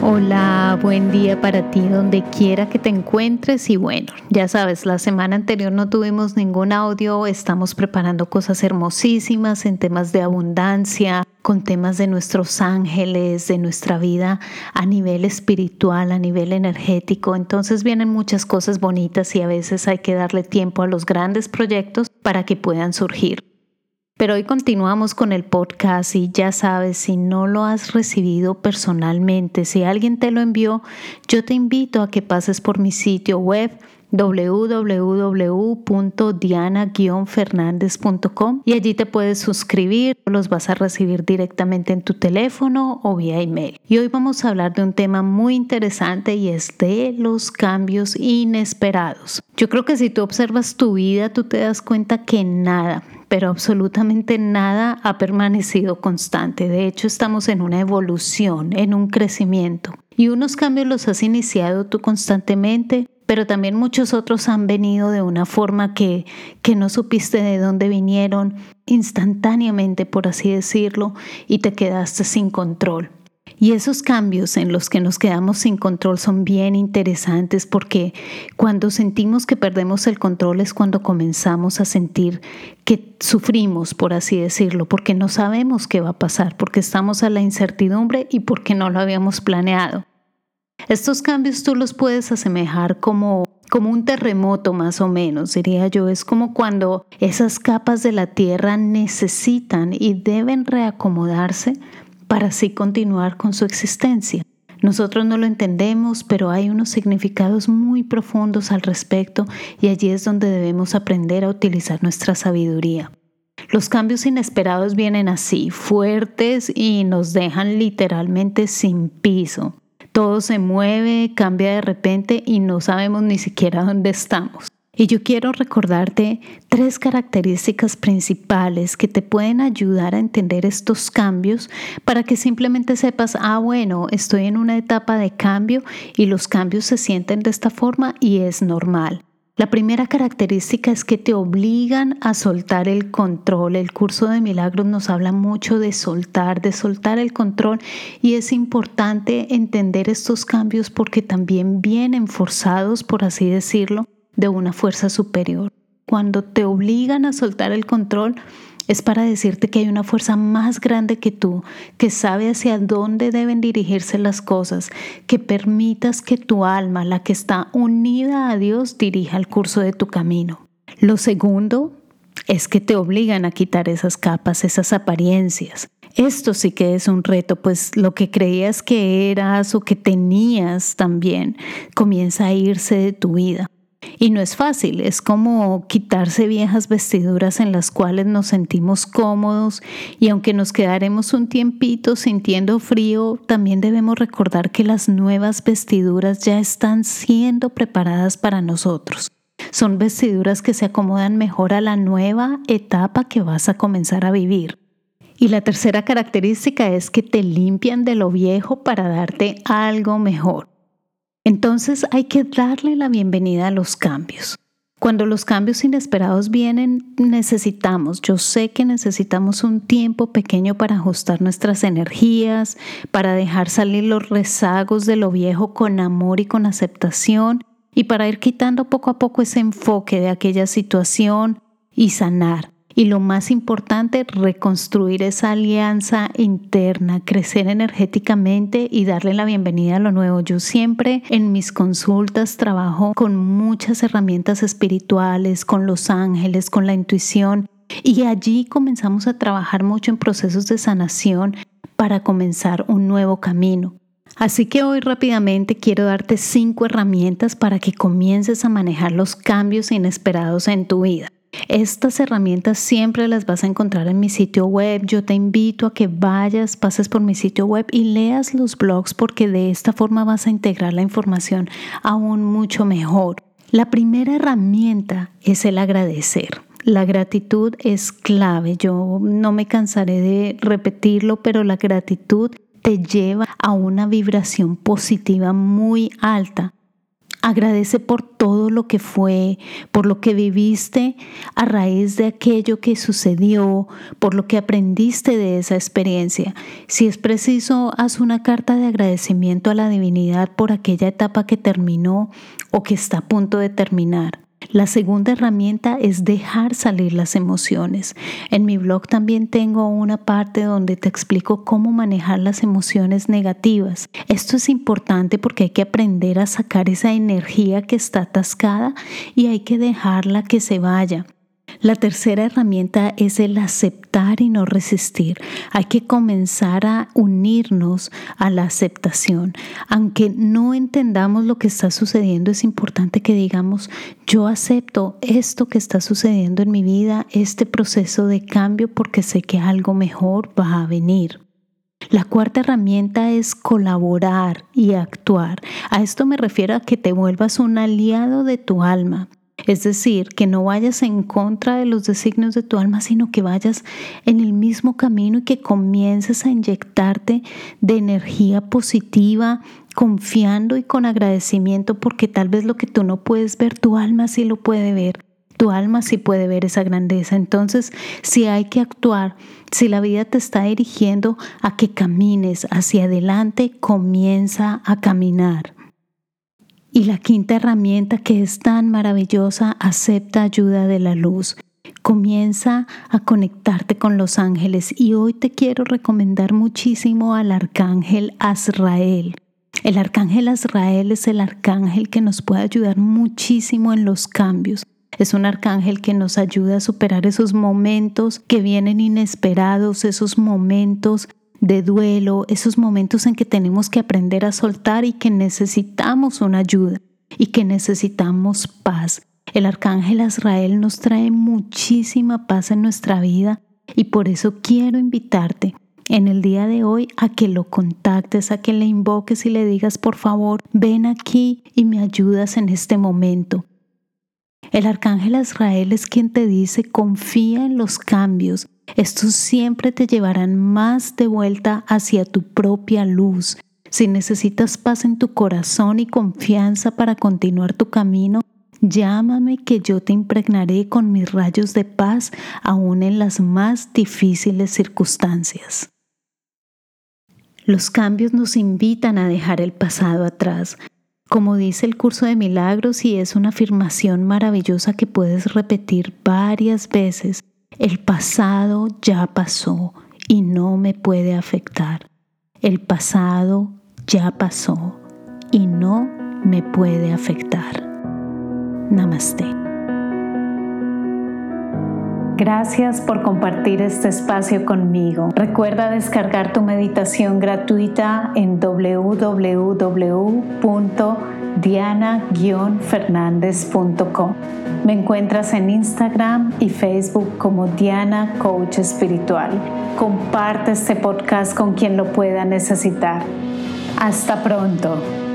Hola, buen día para ti donde quiera que te encuentres y bueno, ya sabes, la semana anterior no tuvimos ningún audio, estamos preparando cosas hermosísimas en temas de abundancia, con temas de nuestros ángeles, de nuestra vida a nivel espiritual, a nivel energético, entonces vienen muchas cosas bonitas y a veces hay que darle tiempo a los grandes proyectos para que puedan surgir. Pero hoy continuamos con el podcast y ya sabes, si no lo has recibido personalmente, si alguien te lo envió, yo te invito a que pases por mi sitio web www.diana-fernandez.com y allí te puedes suscribir, los vas a recibir directamente en tu teléfono o vía email. Y hoy vamos a hablar de un tema muy interesante y es de los cambios inesperados. Yo creo que si tú observas tu vida, tú te das cuenta que nada, pero absolutamente nada ha permanecido constante. De hecho, estamos en una evolución, en un crecimiento. Y unos cambios los has iniciado tú constantemente, pero también muchos otros han venido de una forma que, que no supiste de dónde vinieron instantáneamente, por así decirlo, y te quedaste sin control. Y esos cambios en los que nos quedamos sin control son bien interesantes porque cuando sentimos que perdemos el control es cuando comenzamos a sentir que sufrimos, por así decirlo, porque no sabemos qué va a pasar, porque estamos a la incertidumbre y porque no lo habíamos planeado. Estos cambios tú los puedes asemejar como como un terremoto más o menos, diría yo. Es como cuando esas capas de la tierra necesitan y deben reacomodarse para así continuar con su existencia. Nosotros no lo entendemos, pero hay unos significados muy profundos al respecto y allí es donde debemos aprender a utilizar nuestra sabiduría. Los cambios inesperados vienen así, fuertes y nos dejan literalmente sin piso. Todo se mueve, cambia de repente y no sabemos ni siquiera dónde estamos. Y yo quiero recordarte tres características principales que te pueden ayudar a entender estos cambios para que simplemente sepas, ah, bueno, estoy en una etapa de cambio y los cambios se sienten de esta forma y es normal. La primera característica es que te obligan a soltar el control. El curso de milagros nos habla mucho de soltar, de soltar el control y es importante entender estos cambios porque también vienen forzados, por así decirlo, de una fuerza superior. Cuando te obligan a soltar el control, es para decirte que hay una fuerza más grande que tú, que sabe hacia dónde deben dirigirse las cosas, que permitas que tu alma, la que está unida a Dios, dirija el curso de tu camino. Lo segundo es que te obligan a quitar esas capas, esas apariencias. Esto sí que es un reto, pues lo que creías que eras o que tenías también comienza a irse de tu vida. Y no es fácil, es como quitarse viejas vestiduras en las cuales nos sentimos cómodos y aunque nos quedaremos un tiempito sintiendo frío, también debemos recordar que las nuevas vestiduras ya están siendo preparadas para nosotros. Son vestiduras que se acomodan mejor a la nueva etapa que vas a comenzar a vivir. Y la tercera característica es que te limpian de lo viejo para darte algo mejor. Entonces hay que darle la bienvenida a los cambios. Cuando los cambios inesperados vienen, necesitamos, yo sé que necesitamos un tiempo pequeño para ajustar nuestras energías, para dejar salir los rezagos de lo viejo con amor y con aceptación y para ir quitando poco a poco ese enfoque de aquella situación y sanar y lo más importante, reconstruir esa alianza interna, crecer energéticamente y darle la bienvenida a lo nuevo. Yo siempre en mis consultas trabajo con muchas herramientas espirituales, con los ángeles, con la intuición y allí comenzamos a trabajar mucho en procesos de sanación para comenzar un nuevo camino. Así que hoy rápidamente quiero darte cinco herramientas para que comiences a manejar los cambios inesperados en tu vida. Estas herramientas siempre las vas a encontrar en mi sitio web. Yo te invito a que vayas, pases por mi sitio web y leas los blogs porque de esta forma vas a integrar la información aún mucho mejor. La primera herramienta es el agradecer. La gratitud es clave. Yo no me cansaré de repetirlo, pero la gratitud te lleva a una vibración positiva muy alta. Agradece por todo lo que fue, por lo que viviste a raíz de aquello que sucedió, por lo que aprendiste de esa experiencia. Si es preciso, haz una carta de agradecimiento a la divinidad por aquella etapa que terminó o que está a punto de terminar. La segunda herramienta es dejar salir las emociones. En mi blog también tengo una parte donde te explico cómo manejar las emociones negativas. Esto es importante porque hay que aprender a sacar esa energía que está atascada y hay que dejarla que se vaya. La tercera herramienta es el aceptar y no resistir. Hay que comenzar a unirnos a la aceptación. Aunque no entendamos lo que está sucediendo, es importante que digamos, yo acepto esto que está sucediendo en mi vida, este proceso de cambio, porque sé que algo mejor va a venir. La cuarta herramienta es colaborar y actuar. A esto me refiero a que te vuelvas un aliado de tu alma. Es decir, que no vayas en contra de los designios de tu alma, sino que vayas en el mismo camino y que comiences a inyectarte de energía positiva, confiando y con agradecimiento, porque tal vez lo que tú no puedes ver, tu alma sí lo puede ver. Tu alma sí puede ver esa grandeza. Entonces, si hay que actuar, si la vida te está dirigiendo a que camines hacia adelante, comienza a caminar. Y la quinta herramienta que es tan maravillosa, acepta ayuda de la luz. Comienza a conectarte con los ángeles y hoy te quiero recomendar muchísimo al arcángel Azrael. El arcángel Azrael es el arcángel que nos puede ayudar muchísimo en los cambios. Es un arcángel que nos ayuda a superar esos momentos que vienen inesperados, esos momentos de duelo, esos momentos en que tenemos que aprender a soltar y que necesitamos una ayuda y que necesitamos paz. El arcángel Azrael nos trae muchísima paz en nuestra vida y por eso quiero invitarte en el día de hoy a que lo contactes, a que le invoques y le digas, por favor, ven aquí y me ayudas en este momento. El arcángel Azrael es quien te dice, confía en los cambios, estos siempre te llevarán más de vuelta hacia tu propia luz. Si necesitas paz en tu corazón y confianza para continuar tu camino, llámame que yo te impregnaré con mis rayos de paz aún en las más difíciles circunstancias. Los cambios nos invitan a dejar el pasado atrás. Como dice el curso de milagros y es una afirmación maravillosa que puedes repetir varias veces, el pasado ya pasó y no me puede afectar. El pasado ya pasó y no me puede afectar. Namaste. Gracias por compartir este espacio conmigo. Recuerda descargar tu meditación gratuita en www.diana-fernandez.com. Me encuentras en Instagram y Facebook como Diana Coach Espiritual. Comparte este podcast con quien lo pueda necesitar. Hasta pronto.